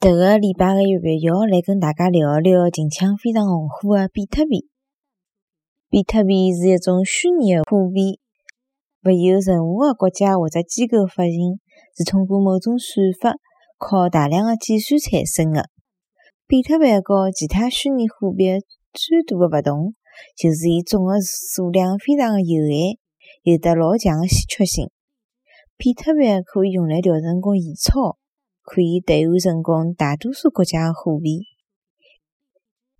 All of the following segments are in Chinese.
迭个礼拜个月月要来跟大家聊一聊近腔非常红火个比特币。比特币是一种虚拟货币，勿由任何个国家或者机构发行，是通过某种算法靠大量个计算产生个。比特币和其他虚拟货币最大个勿同，就是伊总个数量非常个有限，有得老强个稀缺性。比特币可以用来调成功现钞。可以兑换成功大多数国家的货币。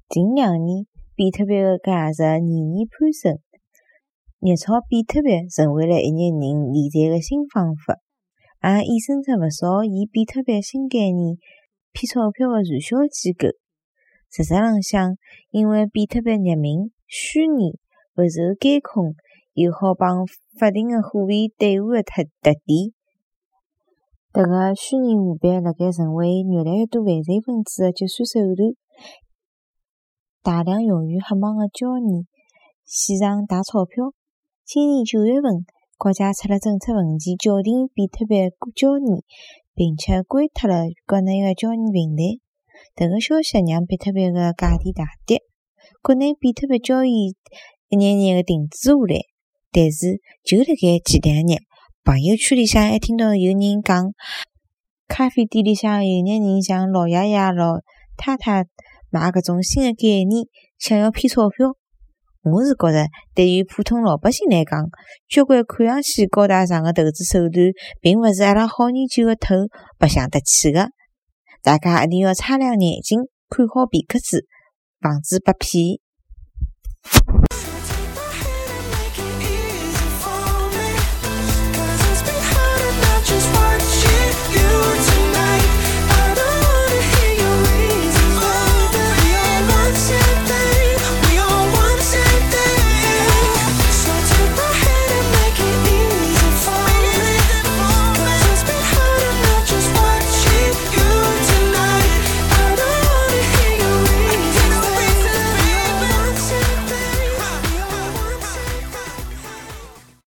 近两年，比特币的价值年年攀升，热炒比特币成为了一眼人理财的新方法，也衍生出勿少以比特币新概念骗钞票的传销机构。实质浪向，因为比特币匿名、虚拟、勿受监控，又好帮法定的货币兑换的特特点。迭个虚拟货币辣盖成为越来越多犯罪分子的结算手段，大量用于黑网的交易、线上打钞票。今年九月份，国家出了政策文件，叫停比特币交易，并且关脱了国内的交易平台。迭个消息让比特币的价钿大跌，国内比特币交易一眼眼的停止下来。但是，就辣盖前两日。朋友圈里向还听到有人讲，咖啡店里向有眼人向老爷爷、老太太买搿种新的概念，想要骗钞票。我是觉着，对于普通老百姓来讲，交关看上去高大上的投资手段，并勿是阿拉好研究的头白相得起的。大家一定要擦亮眼睛，看好皮克子，防止被骗。